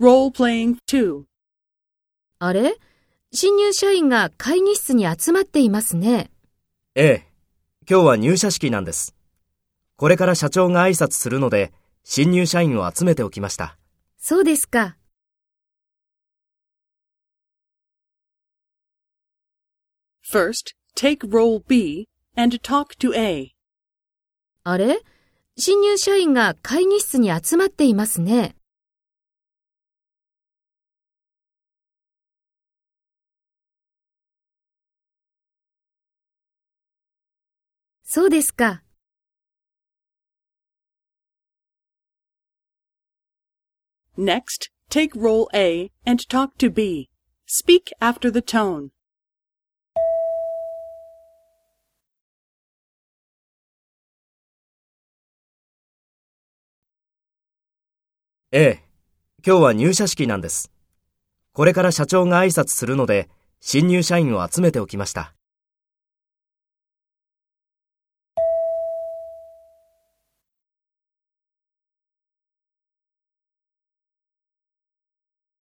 Role-playing 2. あれ？新入社員が会議室に集まっていますね。ええ。今日は入社式なんです。これから社長が挨拶するので、新入社員を集めておきました。そうですか。First, take role B and talk to A. あれ？新入社員が会議室に集まっていますね。そうですか。Next, take role A and talk to B. Speak after the tone. ええ。今日は入社式なんです。これから社長が挨拶するので、新入社員を集めておきました。